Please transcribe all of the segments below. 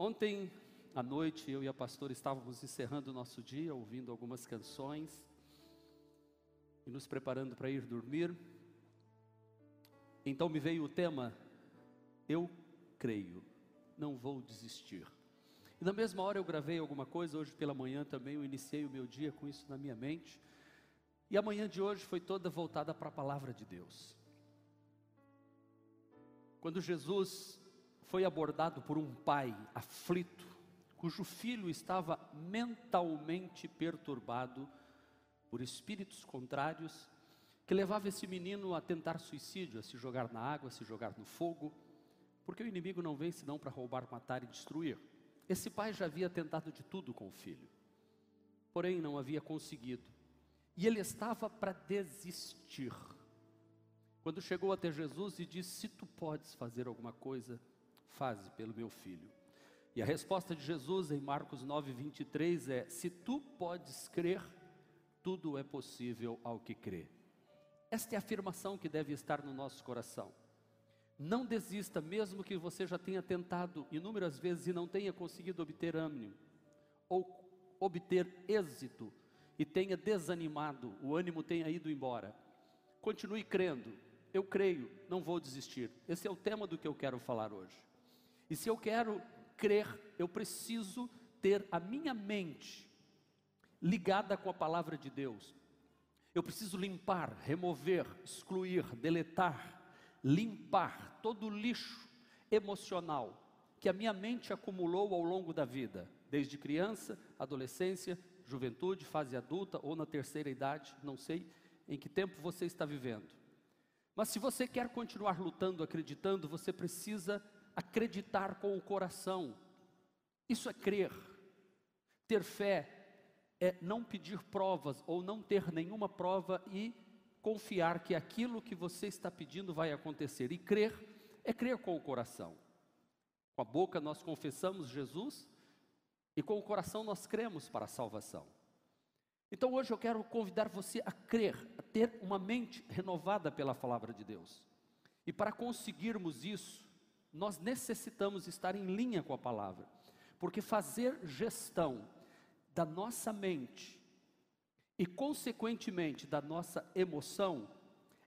Ontem à noite, eu e a pastora estávamos encerrando o nosso dia, ouvindo algumas canções e nos preparando para ir dormir. Então me veio o tema: Eu creio, não vou desistir. E na mesma hora eu gravei alguma coisa, hoje pela manhã também eu iniciei o meu dia com isso na minha mente. E a manhã de hoje foi toda voltada para a palavra de Deus. Quando Jesus foi abordado por um pai aflito, cujo filho estava mentalmente perturbado por espíritos contrários, que levava esse menino a tentar suicídio, a se jogar na água, a se jogar no fogo, porque o inimigo não vem senão para roubar, matar e destruir. Esse pai já havia tentado de tudo com o filho, porém não havia conseguido, e ele estava para desistir. Quando chegou até Jesus e disse: Se tu podes fazer alguma coisa, faze pelo meu filho. E a resposta de Jesus em Marcos 9, 23 é: Se tu podes crer, tudo é possível ao que crê. Esta é a afirmação que deve estar no nosso coração. Não desista, mesmo que você já tenha tentado inúmeras vezes e não tenha conseguido obter ânimo, ou obter êxito e tenha desanimado, o ânimo tenha ido embora. Continue crendo, eu creio, não vou desistir. Esse é o tema do que eu quero falar hoje. E se eu quero crer, eu preciso ter a minha mente ligada com a palavra de Deus. Eu preciso limpar, remover, excluir, deletar, limpar todo o lixo emocional que a minha mente acumulou ao longo da vida, desde criança, adolescência, juventude, fase adulta ou na terceira idade, não sei em que tempo você está vivendo. Mas se você quer continuar lutando, acreditando, você precisa acreditar com o coração. Isso é crer. Ter fé é não pedir provas ou não ter nenhuma prova e confiar que aquilo que você está pedindo vai acontecer. E crer é crer com o coração. Com a boca nós confessamos Jesus e com o coração nós cremos para a salvação. Então hoje eu quero convidar você a crer, a ter uma mente renovada pela palavra de Deus. E para conseguirmos isso, nós necessitamos estar em linha com a palavra, porque fazer gestão da nossa mente e, consequentemente, da nossa emoção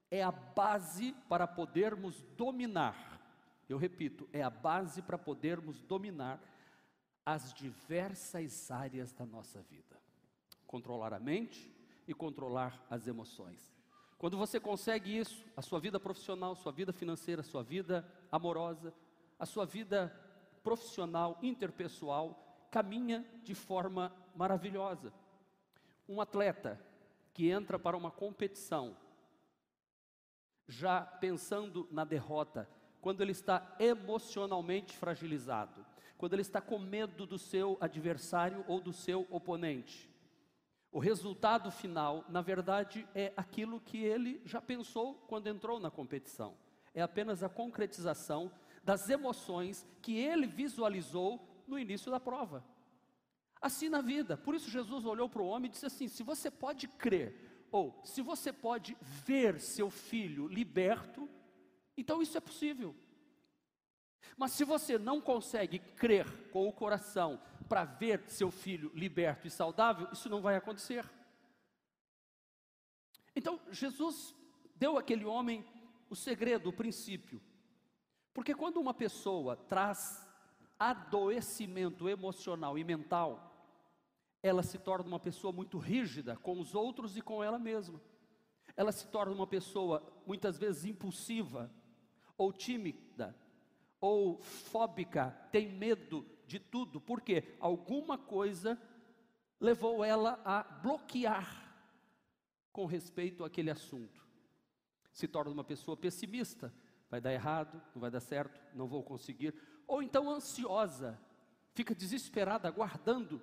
é a base para podermos dominar. Eu repito, é a base para podermos dominar as diversas áreas da nossa vida. Controlar a mente e controlar as emoções. Quando você consegue isso, a sua vida profissional, sua vida financeira, sua vida amorosa, a sua vida profissional, interpessoal, caminha de forma maravilhosa. Um atleta que entra para uma competição, já pensando na derrota, quando ele está emocionalmente fragilizado, quando ele está com medo do seu adversário ou do seu oponente, o resultado final, na verdade, é aquilo que ele já pensou quando entrou na competição. É apenas a concretização das emoções que ele visualizou no início da prova. Assim na vida, por isso Jesus olhou para o homem e disse assim: se você pode crer, ou se você pode ver seu filho liberto, então isso é possível. Mas se você não consegue crer com o coração para ver seu filho liberto e saudável, isso não vai acontecer. Então, Jesus deu àquele homem o segredo, o princípio. Porque quando uma pessoa traz adoecimento emocional e mental, ela se torna uma pessoa muito rígida com os outros e com ela mesma. Ela se torna uma pessoa muitas vezes impulsiva ou tímida, ou fóbica, tem medo de tudo, porque alguma coisa levou ela a bloquear com respeito àquele assunto. Se torna uma pessoa pessimista, vai dar errado, não vai dar certo, não vou conseguir, ou então ansiosa, fica desesperada, aguardando,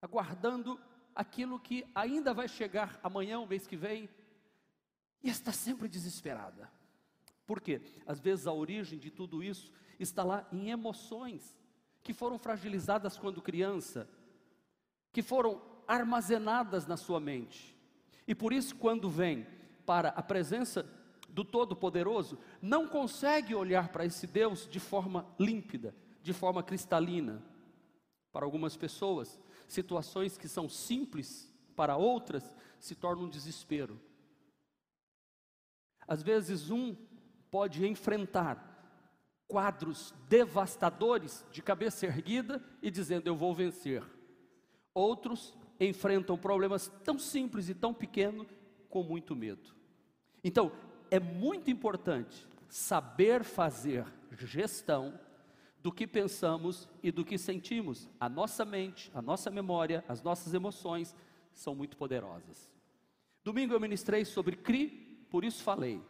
aguardando aquilo que ainda vai chegar amanhã, o mês que vem, e está sempre desesperada. Por quê? Às vezes a origem de tudo isso está lá em emoções que foram fragilizadas quando criança, que foram armazenadas na sua mente. E por isso, quando vem para a presença do Todo-Poderoso, não consegue olhar para esse Deus de forma límpida, de forma cristalina para algumas pessoas, situações que são simples para outras se tornam um desespero. Às vezes, um pode enfrentar quadros devastadores de cabeça erguida e dizendo: Eu vou vencer. Outros enfrentam problemas tão simples e tão pequenos com muito medo. Então, é muito importante saber fazer gestão do que pensamos e do que sentimos. A nossa mente, a nossa memória, as nossas emoções são muito poderosas. Domingo eu ministrei sobre CRI, por isso falei.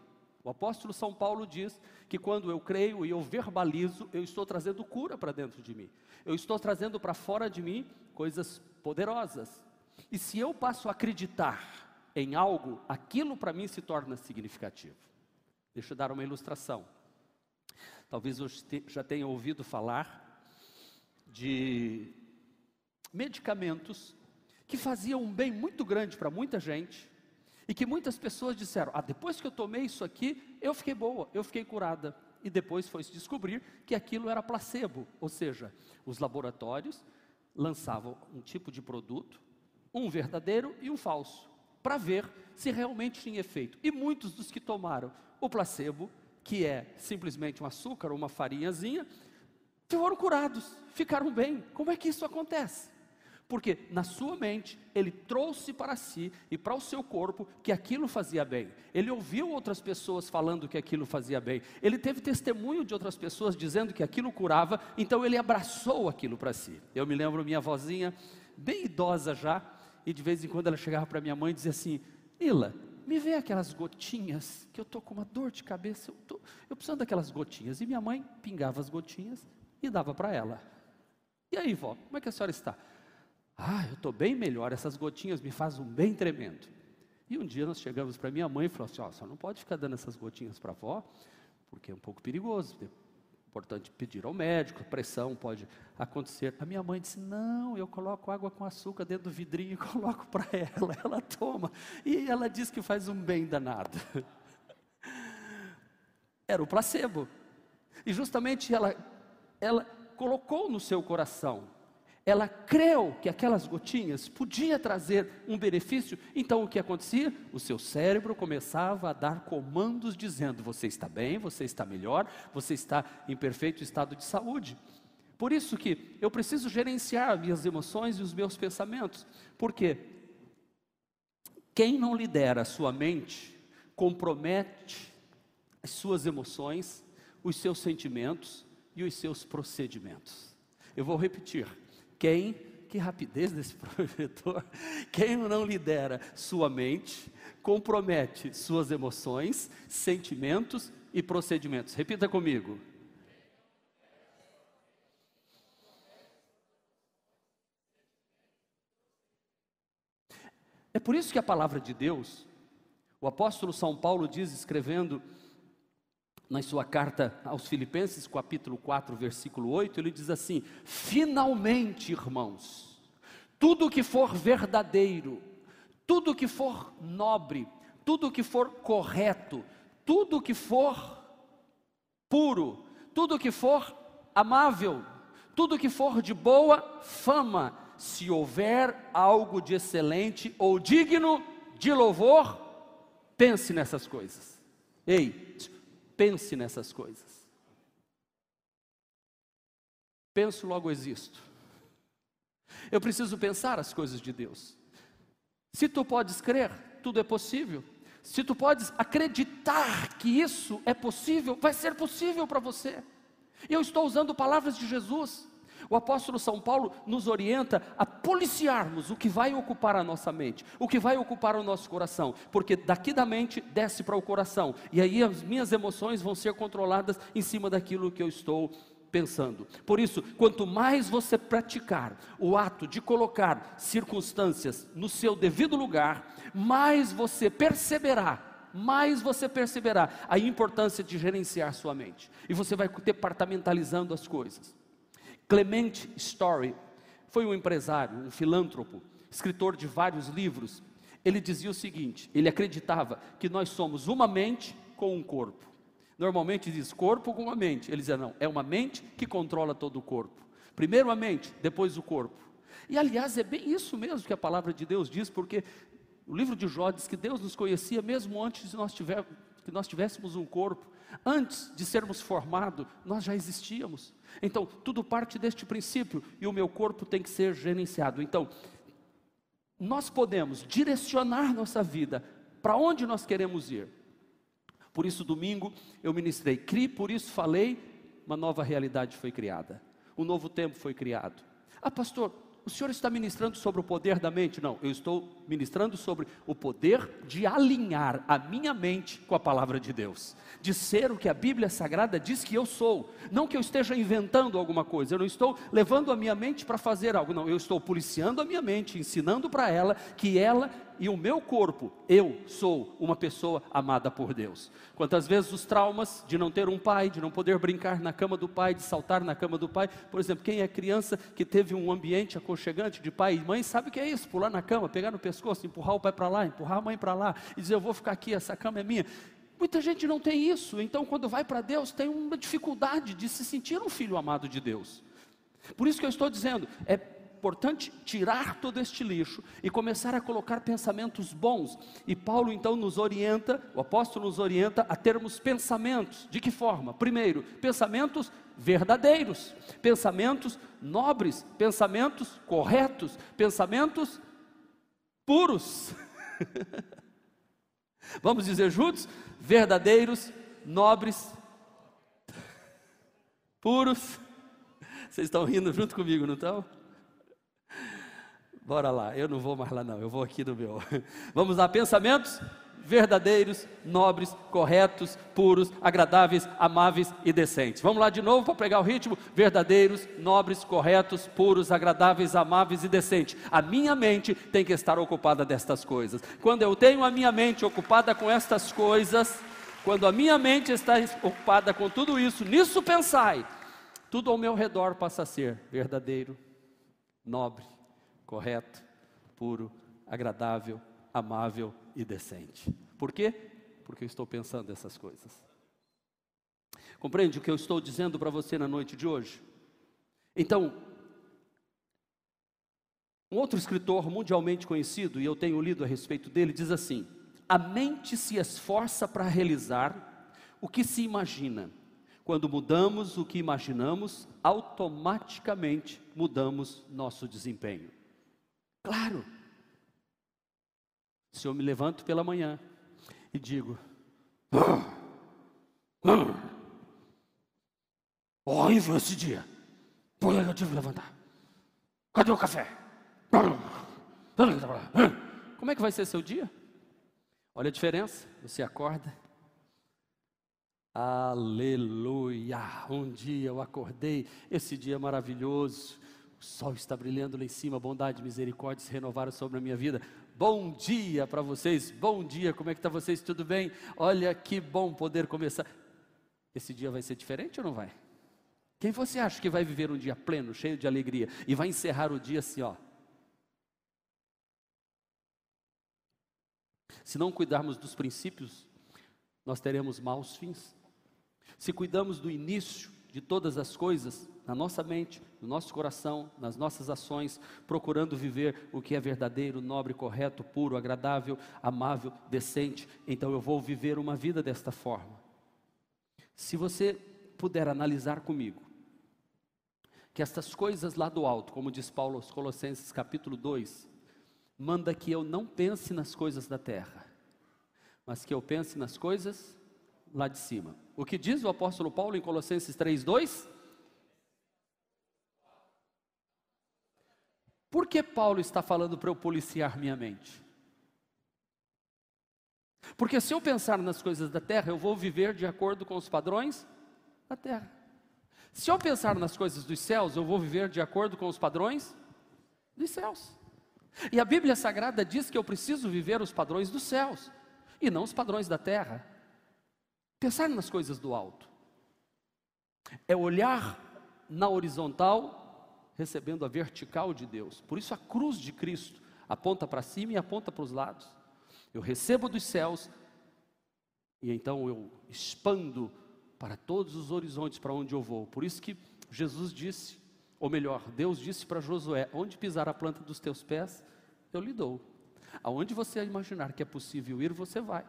O apóstolo São Paulo diz que quando eu creio e eu verbalizo, eu estou trazendo cura para dentro de mim. Eu estou trazendo para fora de mim coisas poderosas. E se eu passo a acreditar em algo, aquilo para mim se torna significativo. Deixa eu dar uma ilustração. Talvez você já tenha ouvido falar de medicamentos que faziam um bem muito grande para muita gente e que muitas pessoas disseram: Ah, depois que eu tomei isso aqui, eu fiquei boa, eu fiquei curada. E depois foi se descobrir que aquilo era placebo, ou seja, os laboratórios lançavam um tipo de produto, um verdadeiro e um falso, para ver se realmente tinha efeito. E muitos dos que tomaram o placebo, que é simplesmente um açúcar ou uma farinhazinha, foram curados, ficaram bem. Como é que isso acontece? Porque na sua mente ele trouxe para si e para o seu corpo que aquilo fazia bem. Ele ouviu outras pessoas falando que aquilo fazia bem. Ele teve testemunho de outras pessoas dizendo que aquilo curava, então ele abraçou aquilo para si. Eu me lembro minha vozinha, bem idosa já, e de vez em quando ela chegava para minha mãe e dizia assim: Ila, me vê aquelas gotinhas, que eu estou com uma dor de cabeça, eu, tô, eu preciso daquelas gotinhas. E minha mãe pingava as gotinhas e dava para ela. E aí, vó, como é que a senhora está? Ah, eu estou bem melhor, essas gotinhas me fazem um bem tremendo. E um dia nós chegamos para minha mãe e falou assim: Ó, você não pode ficar dando essas gotinhas para a avó, porque é um pouco perigoso. É importante pedir ao médico, pressão pode acontecer. A minha mãe disse: Não, eu coloco água com açúcar dentro do vidrinho e coloco para ela, ela toma. E ela diz que faz um bem danado. Era o placebo. E justamente ela, ela colocou no seu coração ela creu que aquelas gotinhas podia trazer um benefício, então o que acontecia? O seu cérebro começava a dar comandos dizendo: você está bem, você está melhor, você está em perfeito estado de saúde. Por isso que eu preciso gerenciar minhas emoções e os meus pensamentos, porque quem não lidera a sua mente compromete as suas emoções, os seus sentimentos e os seus procedimentos. Eu vou repetir quem, que rapidez desse projetor, quem não lidera sua mente, compromete suas emoções, sentimentos e procedimentos. Repita comigo. É por isso que a palavra de Deus, o apóstolo São Paulo diz, escrevendo na sua carta aos Filipenses, capítulo 4, versículo 8, ele diz assim: Finalmente, irmãos, tudo que for verdadeiro, tudo que for nobre, tudo que for correto, tudo que for puro, tudo que for amável, tudo que for de boa fama, se houver algo de excelente ou digno de louvor, pense nessas coisas. Ei, Pense nessas coisas. Penso, logo existo. Eu preciso pensar as coisas de Deus. Se tu podes crer, tudo é possível. Se tu podes acreditar que isso é possível, vai ser possível para você. Eu estou usando palavras de Jesus. O apóstolo São Paulo nos orienta a policiarmos o que vai ocupar a nossa mente, o que vai ocupar o nosso coração, porque daqui da mente desce para o coração, e aí as minhas emoções vão ser controladas em cima daquilo que eu estou pensando. Por isso, quanto mais você praticar o ato de colocar circunstâncias no seu devido lugar, mais você perceberá mais você perceberá a importância de gerenciar sua mente. E você vai departamentalizando as coisas. Clement Story foi um empresário, um filântropo, escritor de vários livros. Ele dizia o seguinte: ele acreditava que nós somos uma mente com um corpo. normalmente diz corpo com a mente. Ele dizia, não, é uma mente que controla todo o corpo. Primeiro a mente, depois o corpo. E aliás, é bem isso mesmo que a palavra de Deus diz, porque o livro de Jó diz que Deus nos conhecia mesmo antes de nós tiver, que nós tivéssemos um corpo. Antes de sermos formados, nós já existíamos. Então, tudo parte deste princípio e o meu corpo tem que ser gerenciado. Então, nós podemos direcionar nossa vida para onde nós queremos ir. Por isso, domingo eu ministrei, crie, por isso falei, uma nova realidade foi criada, um novo tempo foi criado. Ah, pastor, o senhor está ministrando sobre o poder da mente? Não, eu estou ministrando sobre o poder de alinhar a minha mente com a palavra de Deus, de ser o que a Bíblia Sagrada diz que eu sou, não que eu esteja inventando alguma coisa, eu não estou levando a minha mente para fazer algo, não, eu estou policiando a minha mente, ensinando para ela que ela e o meu corpo, eu sou uma pessoa amada por Deus. Quantas vezes os traumas de não ter um pai, de não poder brincar na cama do pai, de saltar na cama do pai, por exemplo, quem é criança que teve um ambiente aconchegante de pai e mãe, sabe o que é isso? Pular na cama, pegar no pescoço, empurrar o pai para lá, empurrar a mãe para lá e dizer: Eu vou ficar aqui, essa cama é minha. Muita gente não tem isso, então quando vai para Deus tem uma dificuldade de se sentir um filho amado de Deus. Por isso que eu estou dizendo, é importante tirar todo este lixo e começar a colocar pensamentos bons. E Paulo então nos orienta, o apóstolo nos orienta a termos pensamentos. De que forma? Primeiro, pensamentos verdadeiros, pensamentos nobres, pensamentos corretos, pensamentos puros. Vamos dizer juntos? Verdadeiros, nobres, puros. Vocês estão rindo junto comigo, não estão? Bora lá, eu não vou mais lá não, eu vou aqui no meu. Vamos lá, pensamentos verdadeiros, nobres, corretos, puros, agradáveis, amáveis e decentes. Vamos lá de novo para pegar o ritmo: verdadeiros, nobres, corretos, puros, agradáveis, amáveis e decentes. A minha mente tem que estar ocupada destas coisas. Quando eu tenho a minha mente ocupada com estas coisas, quando a minha mente está ocupada com tudo isso, nisso pensai, tudo ao meu redor passa a ser verdadeiro, nobre, correto, puro, agradável, amável e decente. Por quê? Porque eu estou pensando essas coisas. Compreende o que eu estou dizendo para você na noite de hoje? Então, um outro escritor mundialmente conhecido, e eu tenho lido a respeito dele, diz assim: A mente se esforça para realizar o que se imagina. Quando mudamos o que imaginamos, automaticamente mudamos nosso desempenho. Claro. Se eu me levanto pela manhã e digo: Horrível esse dia. Por que eu tive que levantar? Cadê o café? Como é que vai ser seu dia? Olha a diferença. Você acorda. Aleluia! Um dia eu acordei, esse dia maravilhoso. O sol está brilhando lá em cima, bondade misericórdia se renovaram sobre a minha vida. Bom dia para vocês, bom dia, como é que está vocês? Tudo bem? Olha que bom poder começar. Esse dia vai ser diferente ou não vai? Quem você acha que vai viver um dia pleno, cheio de alegria e vai encerrar o dia assim, ó? Se não cuidarmos dos princípios, nós teremos maus fins. Se cuidamos do início de todas as coisas, na nossa mente, no nosso coração, nas nossas ações, procurando viver o que é verdadeiro, nobre, correto, puro, agradável, amável, decente. Então eu vou viver uma vida desta forma. Se você puder analisar comigo, que estas coisas lá do alto, como diz Paulo aos Colossenses capítulo 2, manda que eu não pense nas coisas da terra, mas que eu pense nas coisas lá de cima. O que diz o apóstolo Paulo em Colossenses 3:2? Por que Paulo está falando para eu policiar minha mente? Porque se eu pensar nas coisas da terra, eu vou viver de acordo com os padrões da terra. Se eu pensar nas coisas dos céus, eu vou viver de acordo com os padrões dos céus. E a Bíblia Sagrada diz que eu preciso viver os padrões dos céus e não os padrões da terra. Pensar nas coisas do alto é olhar na horizontal recebendo a vertical de Deus. Por isso a cruz de Cristo aponta para cima e aponta para os lados. Eu recebo dos céus e então eu expando para todos os horizontes para onde eu vou. Por isso que Jesus disse, ou melhor, Deus disse para Josué: onde pisar a planta dos teus pés, eu lhe dou. Aonde você imaginar que é possível ir, você vai.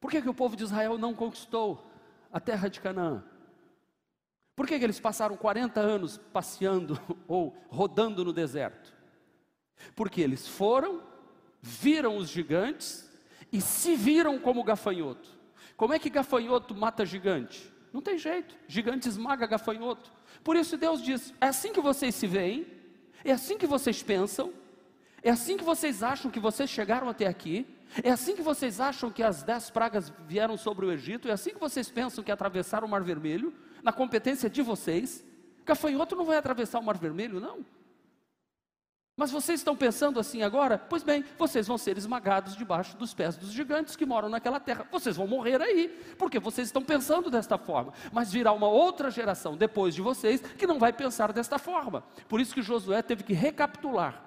Por que, que o povo de Israel não conquistou a terra de Canaã? Por que, que eles passaram 40 anos passeando ou rodando no deserto? Porque eles foram, viram os gigantes e se viram como gafanhoto. Como é que gafanhoto mata gigante? Não tem jeito, gigante esmaga gafanhoto. Por isso Deus diz: é assim que vocês se veem, é assim que vocês pensam, é assim que vocês acham que vocês chegaram até aqui, é assim que vocês acham que as dez pragas vieram sobre o Egito, é assim que vocês pensam que atravessaram o Mar Vermelho, na competência de vocês. Gafanhoto não vai atravessar o Mar Vermelho, não. Mas vocês estão pensando assim agora? Pois bem, vocês vão ser esmagados debaixo dos pés dos gigantes que moram naquela terra. Vocês vão morrer aí, porque vocês estão pensando desta forma. Mas virá uma outra geração depois de vocês que não vai pensar desta forma. Por isso que Josué teve que recapitular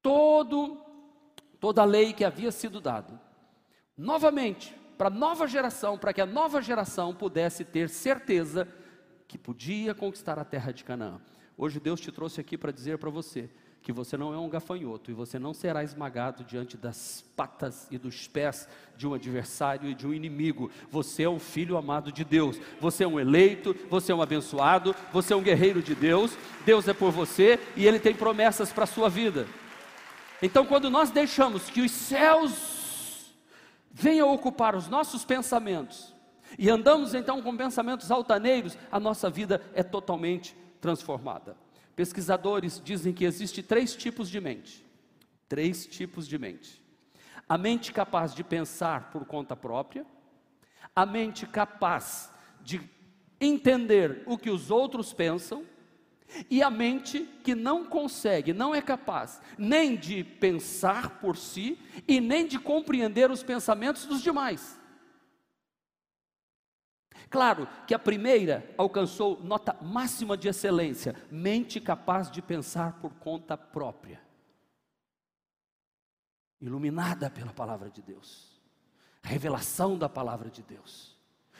todo toda a lei que havia sido dada. Novamente, para a nova geração, para que a nova geração pudesse ter certeza que podia conquistar a terra de Canaã. Hoje Deus te trouxe aqui para dizer para você que você não é um gafanhoto e você não será esmagado diante das patas e dos pés de um adversário e de um inimigo. Você é um filho amado de Deus. Você é um eleito, você é um abençoado, você é um guerreiro de Deus. Deus é por você e ele tem promessas para a sua vida. Então, quando nós deixamos que os céus venham ocupar os nossos pensamentos e andamos então com pensamentos altaneiros, a nossa vida é totalmente transformada. Pesquisadores dizem que existe três tipos de mente. Três tipos de mente. A mente capaz de pensar por conta própria, a mente capaz de entender o que os outros pensam, e a mente que não consegue, não é capaz nem de pensar por si e nem de compreender os pensamentos dos demais. Claro que a primeira alcançou nota máxima de excelência, mente capaz de pensar por conta própria, iluminada pela palavra de Deus, revelação da palavra de Deus.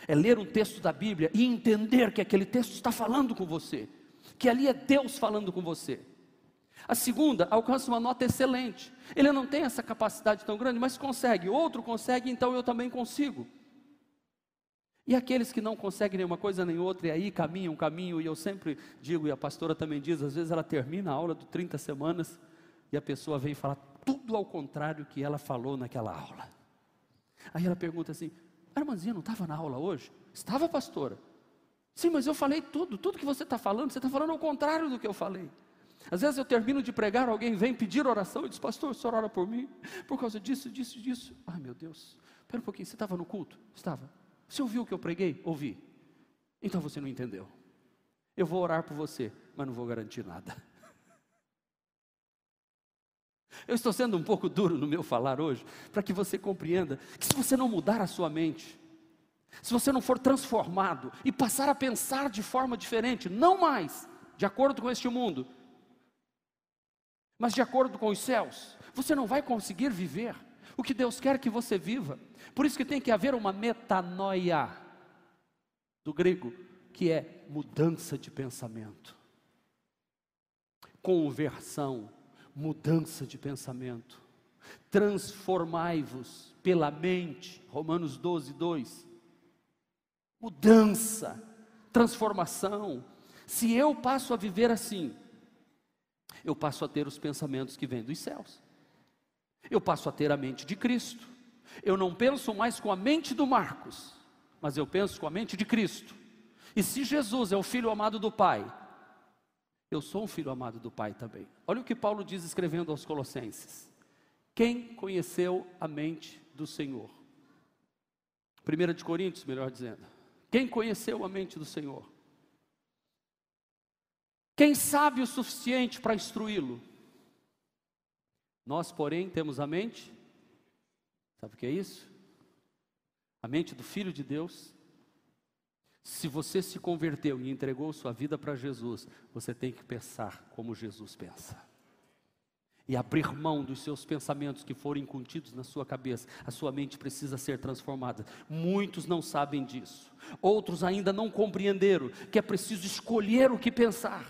É ler um texto da Bíblia e entender que aquele texto está falando com você, que ali é Deus falando com você. A segunda alcança uma nota excelente. Ele não tem essa capacidade tão grande, mas consegue. Outro consegue, então eu também consigo. E aqueles que não conseguem nenhuma coisa nem outra, e aí caminham, caminho, e eu sempre digo, e a pastora também diz, às vezes ela termina a aula de 30 semanas, e a pessoa vem falar tudo ao contrário que ela falou naquela aula. Aí ela pergunta assim: a irmãzinha não estava na aula hoje? Estava, pastora. Sim, mas eu falei tudo, tudo que você está falando, você está falando ao contrário do que eu falei. Às vezes eu termino de pregar, alguém vem pedir oração e diz, pastor, o senhor ora por mim, por causa disso, disso, disso. Ai meu Deus, espera um pouquinho, você estava no culto? Estava. Você ouviu o que eu preguei? Ouvi. Então você não entendeu. Eu vou orar por você, mas não vou garantir nada. Eu estou sendo um pouco duro no meu falar hoje, para que você compreenda que se você não mudar a sua mente, se você não for transformado e passar a pensar de forma diferente, não mais de acordo com este mundo, mas de acordo com os céus, você não vai conseguir viver o que Deus quer que você viva. Por isso que tem que haver uma metanoia, do grego, que é mudança de pensamento. Conversão, mudança de pensamento. Transformai-vos pela mente, Romanos 12, 2. Mudança, transformação. Se eu passo a viver assim, eu passo a ter os pensamentos que vêm dos céus. Eu passo a ter a mente de Cristo. Eu não penso mais com a mente do Marcos, mas eu penso com a mente de Cristo. E se Jesus é o filho amado do Pai, eu sou um filho amado do Pai também. Olha o que Paulo diz escrevendo aos Colossenses: Quem conheceu a mente do Senhor? 1 de Coríntios, melhor dizendo. Quem conheceu a mente do Senhor? Quem sabe o suficiente para instruí-lo? Nós, porém, temos a mente, sabe o que é isso? A mente do Filho de Deus. Se você se converteu e entregou sua vida para Jesus, você tem que pensar como Jesus pensa. E abrir mão dos seus pensamentos que foram incontidos na sua cabeça, a sua mente precisa ser transformada. Muitos não sabem disso, outros ainda não compreenderam que é preciso escolher o que pensar,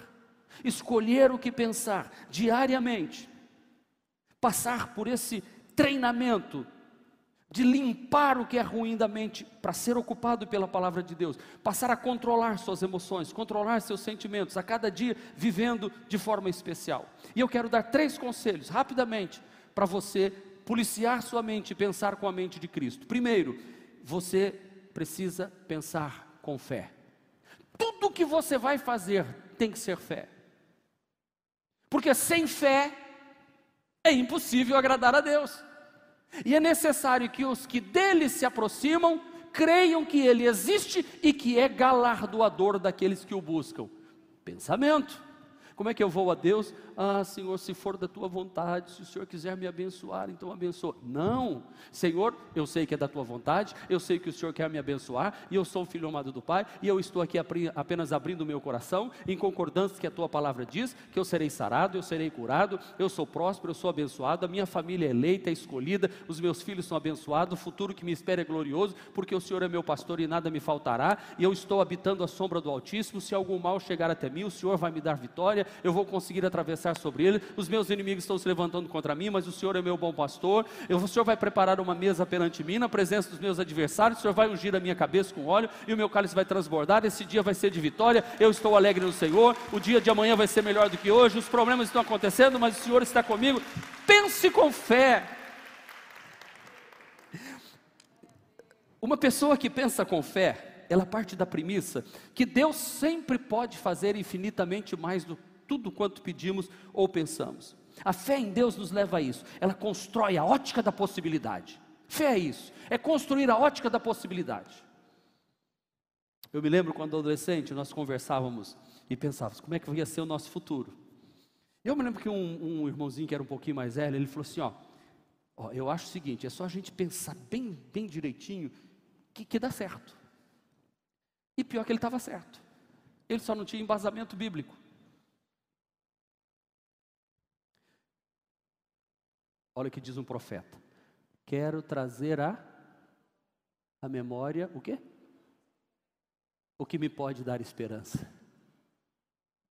escolher o que pensar diariamente, passar por esse treinamento de limpar o que é ruim da mente para ser ocupado pela palavra de Deus, passar a controlar suas emoções, controlar seus sentimentos, a cada dia vivendo de forma especial. E eu quero dar três conselhos rapidamente para você policiar sua mente e pensar com a mente de Cristo. Primeiro, você precisa pensar com fé. Tudo que você vai fazer tem que ser fé. Porque sem fé é impossível agradar a Deus. E é necessário que os que dele se aproximam creiam que ele existe e que é galardoador daqueles que o buscam. Pensamento. Como é que eu vou a Deus? Ah, Senhor, se for da tua vontade, se o Senhor quiser me abençoar, então abençoa. Não, Senhor, eu sei que é da tua vontade, eu sei que o Senhor quer me abençoar, e eu sou um filho amado do Pai, e eu estou aqui apenas abrindo o meu coração, em concordância que a tua palavra diz, que eu serei sarado, eu serei curado, eu sou próspero, eu sou abençoado, a minha família é eleita, é escolhida, os meus filhos são abençoados, o futuro que me espera é glorioso, porque o Senhor é meu pastor e nada me faltará, e eu estou habitando a sombra do Altíssimo, se algum mal chegar até mim, o Senhor vai me dar vitória, eu vou conseguir atravessar sobre ele. Os meus inimigos estão se levantando contra mim, mas o Senhor é meu bom pastor. Eu, o Senhor vai preparar uma mesa perante mim, na presença dos meus adversários. O Senhor vai ungir a minha cabeça com óleo e o meu cálice vai transbordar. Esse dia vai ser de vitória. Eu estou alegre no Senhor. O dia de amanhã vai ser melhor do que hoje. Os problemas estão acontecendo, mas o Senhor está comigo. Pense com fé. Uma pessoa que pensa com fé, ela parte da premissa que Deus sempre pode fazer infinitamente mais do tudo quanto pedimos ou pensamos. A fé em Deus nos leva a isso. Ela constrói a ótica da possibilidade. Fé é isso, é construir a ótica da possibilidade. Eu me lembro quando adolescente nós conversávamos e pensávamos como é que ia ser o nosso futuro. Eu me lembro que um, um irmãozinho que era um pouquinho mais velho, ele falou assim: ó, ó, eu acho o seguinte, é só a gente pensar bem, bem direitinho que, que dá certo. E pior que ele estava certo. Ele só não tinha embasamento bíblico. Olha o que diz um profeta. Quero trazer a a memória o quê? O que me pode dar esperança.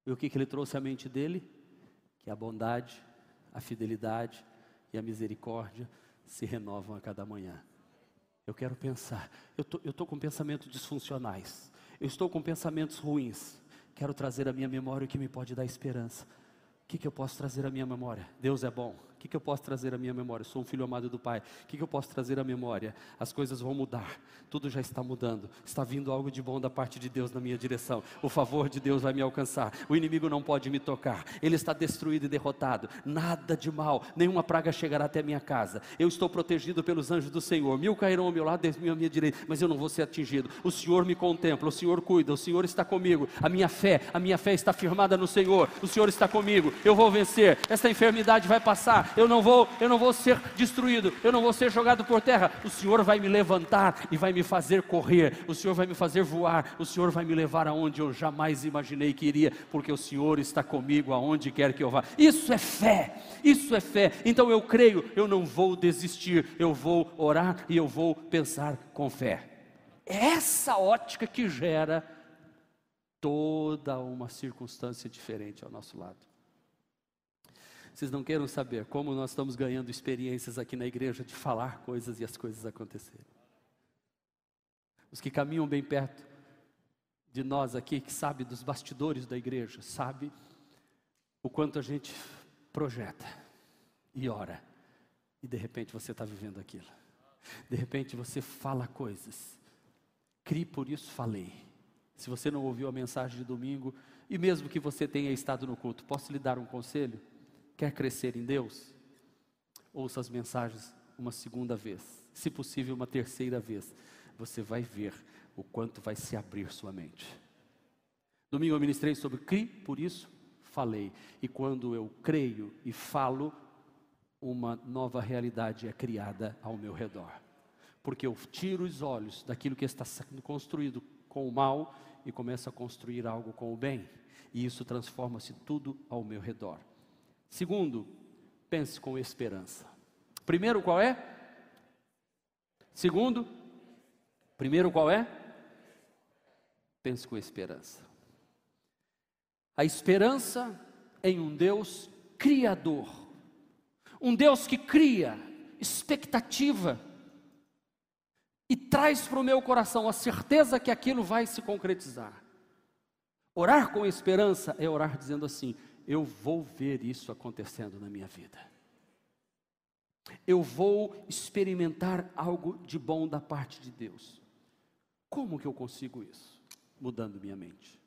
E o que, que ele trouxe à mente dele? Que a bondade, a fidelidade e a misericórdia se renovam a cada manhã. Eu quero pensar, eu tô, estou com pensamentos disfuncionais, eu estou com pensamentos ruins. Quero trazer à minha memória o que me pode dar esperança. O que, que eu posso trazer à minha memória? Deus é bom. O que, que eu posso trazer à minha memória? sou um filho amado do Pai. O que, que eu posso trazer à memória? As coisas vão mudar. Tudo já está mudando. Está vindo algo de bom da parte de Deus na minha direção. O favor de Deus vai me alcançar. O inimigo não pode me tocar. Ele está destruído e derrotado. Nada de mal, nenhuma praga chegará até a minha casa. Eu estou protegido pelos anjos do Senhor. Mil cairão ao meu lado, dez mil à minha direita, mas eu não vou ser atingido. O Senhor me contempla, o Senhor cuida, o Senhor está comigo. A minha fé, a minha fé está firmada no Senhor. O Senhor está comigo. Eu vou vencer. Essa enfermidade vai passar. Eu não vou, eu não vou ser destruído, eu não vou ser jogado por terra. O Senhor vai me levantar e vai me fazer correr, o Senhor vai me fazer voar, o Senhor vai me levar aonde eu jamais imaginei que iria, porque o Senhor está comigo aonde quer que eu vá. Isso é fé, isso é fé. Então eu creio, eu não vou desistir, eu vou orar e eu vou pensar com fé. É essa ótica que gera toda uma circunstância diferente ao nosso lado. Vocês não queiram saber como nós estamos ganhando experiências aqui na igreja de falar coisas e as coisas acontecerem. Os que caminham bem perto de nós aqui, que sabe dos bastidores da igreja, sabe o quanto a gente projeta e ora, e de repente você está vivendo aquilo. De repente você fala coisas. Crie por isso falei. Se você não ouviu a mensagem de domingo, e mesmo que você tenha estado no culto, posso lhe dar um conselho? Quer crescer em Deus? Ouça as mensagens uma segunda vez, se possível, uma terceira vez. Você vai ver o quanto vai se abrir sua mente. Domingo eu ministrei sobre CRI, por isso falei. E quando eu creio e falo, uma nova realidade é criada ao meu redor. Porque eu tiro os olhos daquilo que está sendo construído com o mal e começo a construir algo com o bem. E isso transforma-se tudo ao meu redor. Segundo, pense com esperança. Primeiro, qual é? Segundo, primeiro, qual é? Pense com esperança. A esperança em um Deus criador, um Deus que cria expectativa e traz para o meu coração a certeza que aquilo vai se concretizar. Orar com esperança é orar dizendo assim: eu vou ver isso acontecendo na minha vida. Eu vou experimentar algo de bom da parte de Deus. Como que eu consigo isso? Mudando minha mente.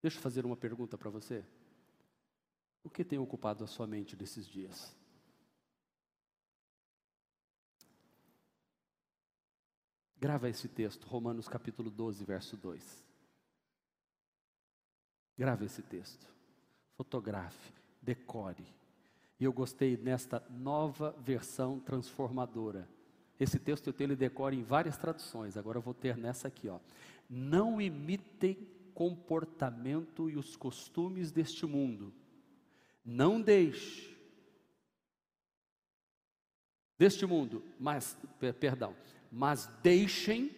Deixa eu fazer uma pergunta para você. O que tem ocupado a sua mente desses dias? Grava esse texto, Romanos capítulo 12, verso 2. Grave esse texto, fotografe, decore. E eu gostei nesta nova versão transformadora. Esse texto eu tenho ele decore em várias traduções, agora eu vou ter nessa aqui, ó. Não imitem comportamento e os costumes deste mundo. Não deixe deste mundo, mas perdão, mas deixem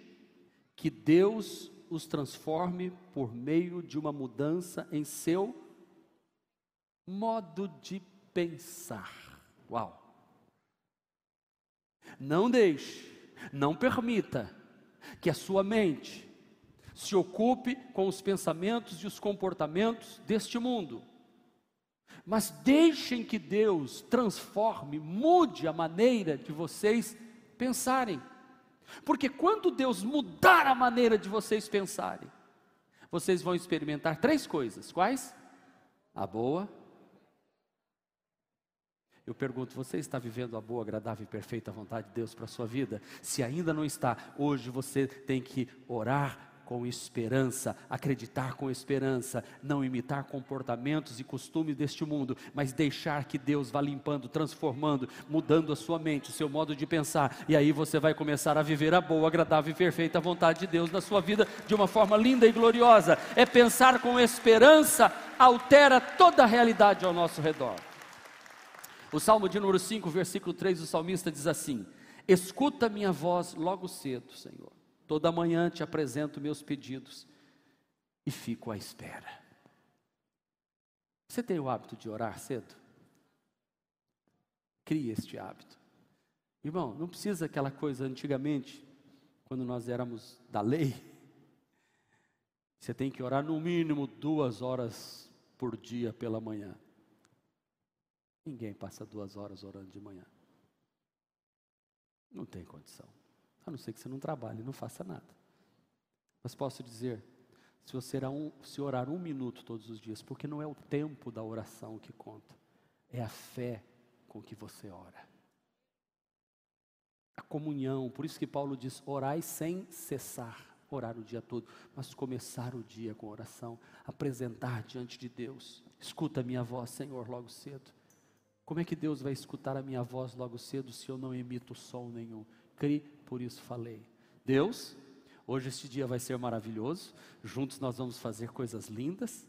que Deus os transforme por meio de uma mudança em seu modo de pensar. Uau! Não deixe, não permita que a sua mente se ocupe com os pensamentos e os comportamentos deste mundo. Mas deixem que Deus transforme, mude a maneira de vocês pensarem. Porque quando Deus mudar a maneira de vocês pensarem, vocês vão experimentar três coisas: quais? A boa. Eu pergunto, você está vivendo a boa, agradável e perfeita vontade de Deus para a sua vida? Se ainda não está, hoje você tem que orar com esperança, acreditar com esperança, não imitar comportamentos e costumes deste mundo, mas deixar que Deus vá limpando, transformando, mudando a sua mente, o seu modo de pensar, e aí você vai começar a viver a boa, agradável e perfeita vontade de Deus na sua vida de uma forma linda e gloriosa. É pensar com esperança, altera toda a realidade ao nosso redor. O Salmo de número 5, versículo 3, o salmista diz assim: Escuta minha voz logo cedo, Senhor Toda manhã te apresento meus pedidos e fico à espera. Você tem o hábito de orar cedo? Crie este hábito. Irmão, não precisa aquela coisa antigamente, quando nós éramos da lei. Você tem que orar no mínimo duas horas por dia pela manhã. Ninguém passa duas horas orando de manhã. Não tem condição. A não ser que você não trabalhe, não faça nada. Mas posso dizer, se você um, se orar um minuto todos os dias, porque não é o tempo da oração que conta, é a fé com que você ora. A comunhão, por isso que Paulo diz: orai sem cessar, orar o dia todo, mas começar o dia com oração, apresentar diante de Deus. Escuta a minha voz, Senhor, logo cedo. Como é que Deus vai escutar a minha voz logo cedo se eu não emito som nenhum? Crie por isso falei. Deus, hoje este dia vai ser maravilhoso, juntos nós vamos fazer coisas lindas.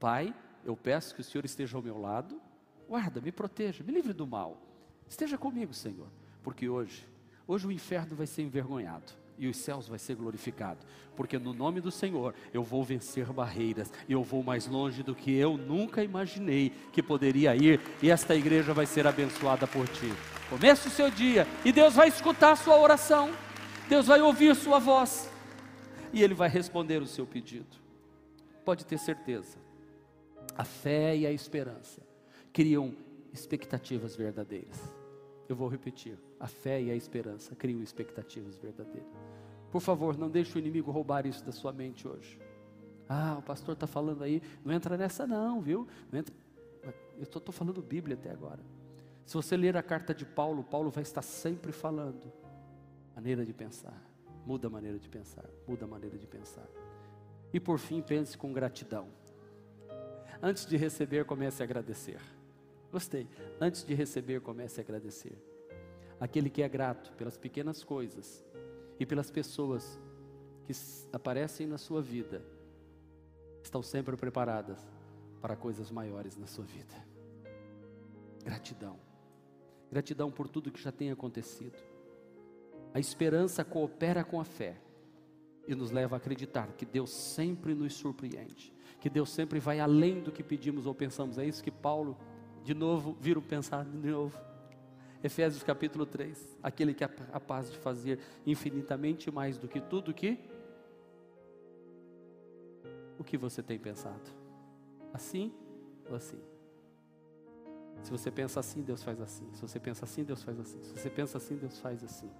Pai, eu peço que o Senhor esteja ao meu lado, guarda, me proteja, me livre do mal. Esteja comigo, Senhor, porque hoje, hoje o inferno vai ser envergonhado e os céus vai ser glorificado, porque no nome do Senhor eu vou vencer barreiras, eu vou mais longe do que eu nunca imaginei que poderia ir, e esta igreja vai ser abençoada por ti. Comece o seu dia e Deus vai escutar a sua oração, Deus vai ouvir sua voz e Ele vai responder o seu pedido. Pode ter certeza, a fé e a esperança criam expectativas verdadeiras. Eu vou repetir: a fé e a esperança criam expectativas verdadeiras. Por favor, não deixe o inimigo roubar isso da sua mente hoje. Ah, o pastor está falando aí, não entra nessa não, viu? Não entra... Eu estou falando Bíblia até agora. Se você ler a carta de Paulo, Paulo vai estar sempre falando. Maneira de pensar. Muda a maneira de pensar. Muda a maneira de pensar. E por fim, pense com gratidão. Antes de receber, comece a agradecer. Gostei. Antes de receber, comece a agradecer. Aquele que é grato pelas pequenas coisas e pelas pessoas que aparecem na sua vida, estão sempre preparadas para coisas maiores na sua vida. Gratidão. Gratidão por tudo que já tem acontecido. A esperança coopera com a fé e nos leva a acreditar que Deus sempre nos surpreende, que Deus sempre vai além do que pedimos ou pensamos. É isso que Paulo, de novo, viram pensar de novo. Efésios capítulo 3, aquele que é capaz de fazer infinitamente mais do que tudo que o que você tem pensado. Assim ou assim? Se você pensa assim, Deus faz assim. Se você pensa assim, Deus faz assim. Se você pensa assim, Deus faz assim.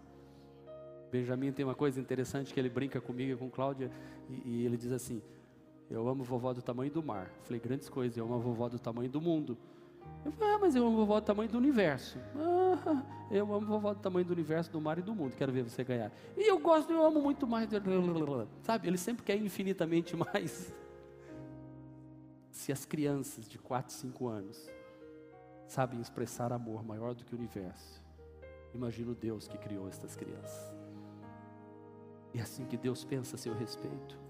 Benjamin tem uma coisa interessante que ele brinca comigo e com Cláudia e, e ele diz assim: Eu amo vovó do tamanho do mar. falei grandes coisas. Eu amo a vovó do tamanho do mundo. Eu falei, ah, mas eu amo vovó do tamanho do universo. Ah, eu amo vovó do tamanho do universo, do mar e do mundo. Quero ver você ganhar. E eu gosto, eu amo muito mais. Sabe? Ele sempre quer infinitamente mais. Se as crianças de 4, 5 anos sabem expressar amor maior do que o universo, imagina o Deus que criou estas crianças. E é assim que Deus pensa a seu respeito.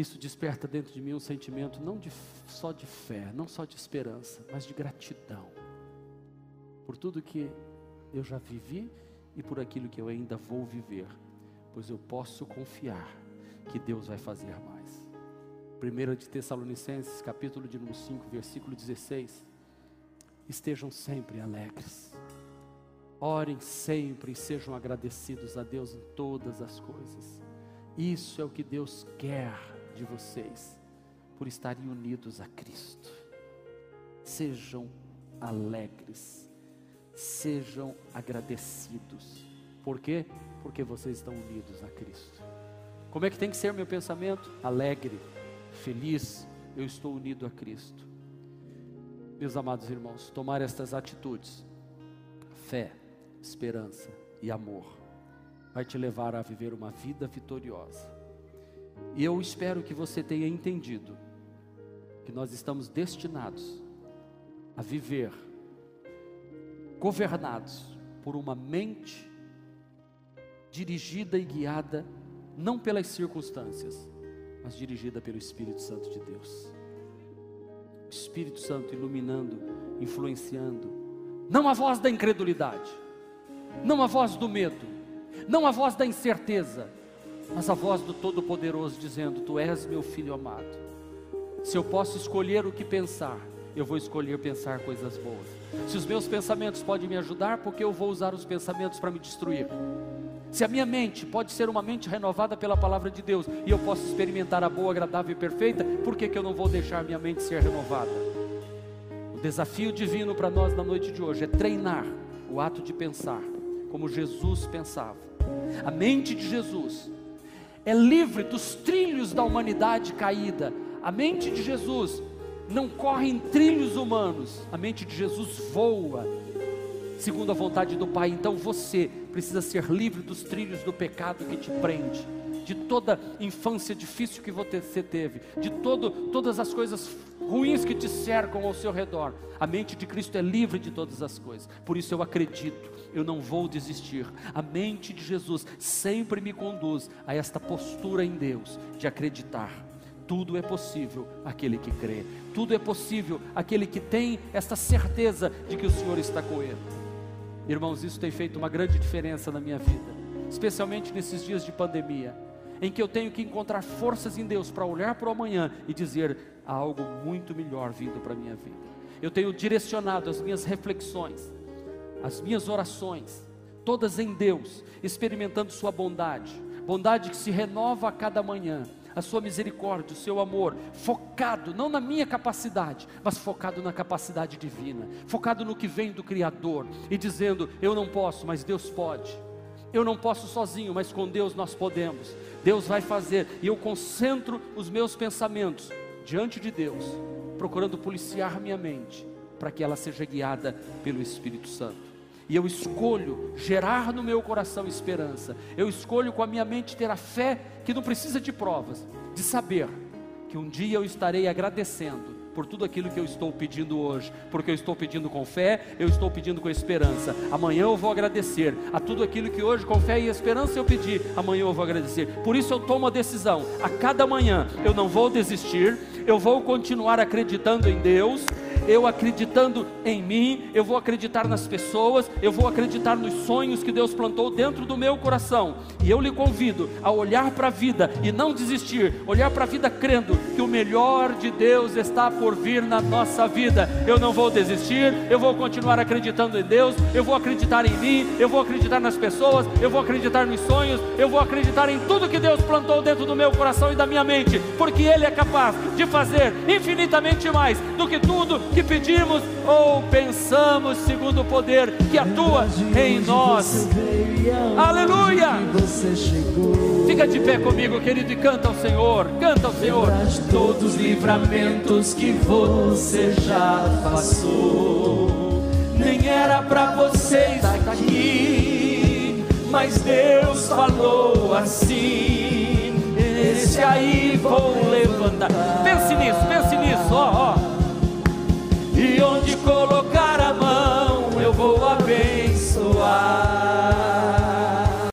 Isso desperta dentro de mim um sentimento não de, só de fé, não só de esperança, mas de gratidão por tudo que eu já vivi e por aquilo que eu ainda vou viver, pois eu posso confiar que Deus vai fazer mais. 1 de Tessalonicenses, capítulo de número 5, versículo 16. Estejam sempre alegres. Orem sempre e sejam agradecidos a Deus em todas as coisas. Isso é o que Deus quer de vocês, por estarem unidos a Cristo. Sejam alegres, sejam agradecidos. Por quê? Porque vocês estão unidos a Cristo. Como é que tem que ser meu pensamento? Alegre, feliz, eu estou unido a Cristo. Meus amados irmãos, tomar estas atitudes, fé, esperança e amor, vai te levar a viver uma vida vitoriosa. E eu espero que você tenha entendido que nós estamos destinados a viver governados por uma mente dirigida e guiada não pelas circunstâncias, mas dirigida pelo Espírito Santo de Deus. Espírito Santo iluminando, influenciando, não a voz da incredulidade, não a voz do medo, não a voz da incerteza, mas a voz do Todo-Poderoso dizendo: Tu és meu filho amado. Se eu posso escolher o que pensar, eu vou escolher pensar coisas boas. Se os meus pensamentos podem me ajudar, porque eu vou usar os pensamentos para me destruir? Se a minha mente pode ser uma mente renovada pela palavra de Deus e eu posso experimentar a boa, agradável e perfeita, por que, que eu não vou deixar minha mente ser renovada? O desafio divino para nós na noite de hoje é treinar o ato de pensar como Jesus pensava. A mente de Jesus é livre dos trilhos da humanidade caída. A mente de Jesus não corre em trilhos humanos. A mente de Jesus voa segundo a vontade do Pai. Então você precisa ser livre dos trilhos do pecado que te prende, de toda infância difícil que você teve, de todo, todas as coisas ruins que te cercam ao seu redor. A mente de Cristo é livre de todas as coisas. Por isso eu acredito, eu não vou desistir. A mente de Jesus sempre me conduz a esta postura em Deus de acreditar. Tudo é possível aquele que crê. Tudo é possível aquele que tem esta certeza de que o Senhor está com ele. Irmãos, isso tem feito uma grande diferença na minha vida, especialmente nesses dias de pandemia, em que eu tenho que encontrar forças em Deus para olhar para o amanhã e dizer: há algo muito melhor vindo para a minha vida. Eu tenho direcionado as minhas reflexões, as minhas orações, todas em Deus, experimentando Sua bondade, bondade que se renova a cada manhã, a Sua misericórdia, o Seu amor, focado não na minha capacidade, mas focado na capacidade divina, focado no que vem do Criador e dizendo: Eu não posso, mas Deus pode. Eu não posso sozinho, mas com Deus nós podemos. Deus vai fazer, e eu concentro os meus pensamentos diante de Deus, procurando policiar minha mente, para que ela seja guiada pelo Espírito Santo. E eu escolho gerar no meu coração esperança. Eu escolho com a minha mente ter a fé que não precisa de provas, de saber que um dia eu estarei agradecendo por tudo aquilo que eu estou pedindo hoje, porque eu estou pedindo com fé, eu estou pedindo com esperança. Amanhã eu vou agradecer a tudo aquilo que hoje com fé e esperança eu pedi, amanhã eu vou agradecer. Por isso eu tomo a decisão, a cada manhã eu não vou desistir, eu vou continuar acreditando em Deus, Eu acreditando em mim, eu vou acreditar nas pessoas, eu vou acreditar nos sonhos que Deus plantou dentro do meu coração. E eu lhe convido a olhar para a vida e não desistir, olhar para a vida crendo que o melhor de Deus está por vir na nossa vida. Eu não vou desistir, eu vou continuar acreditando em Deus, eu vou acreditar em mim, eu vou acreditar nas pessoas, eu vou acreditar nos sonhos, eu vou acreditar em tudo que Deus plantou dentro do meu coração e da minha mente, porque Ele é capaz de fazer infinitamente mais do que tudo que pedimos ou pensamos, segundo o poder que atua em nós. Aleluia! Fica de pé comigo, querido, e canta ao Senhor, canta ao Senhor. Todos os livramentos que você já passou, nem era para você estar aqui, mas Deus falou assim. Esse aí vou levantar. Pense nisso, pense nisso, ó, ó e onde colocar a mão.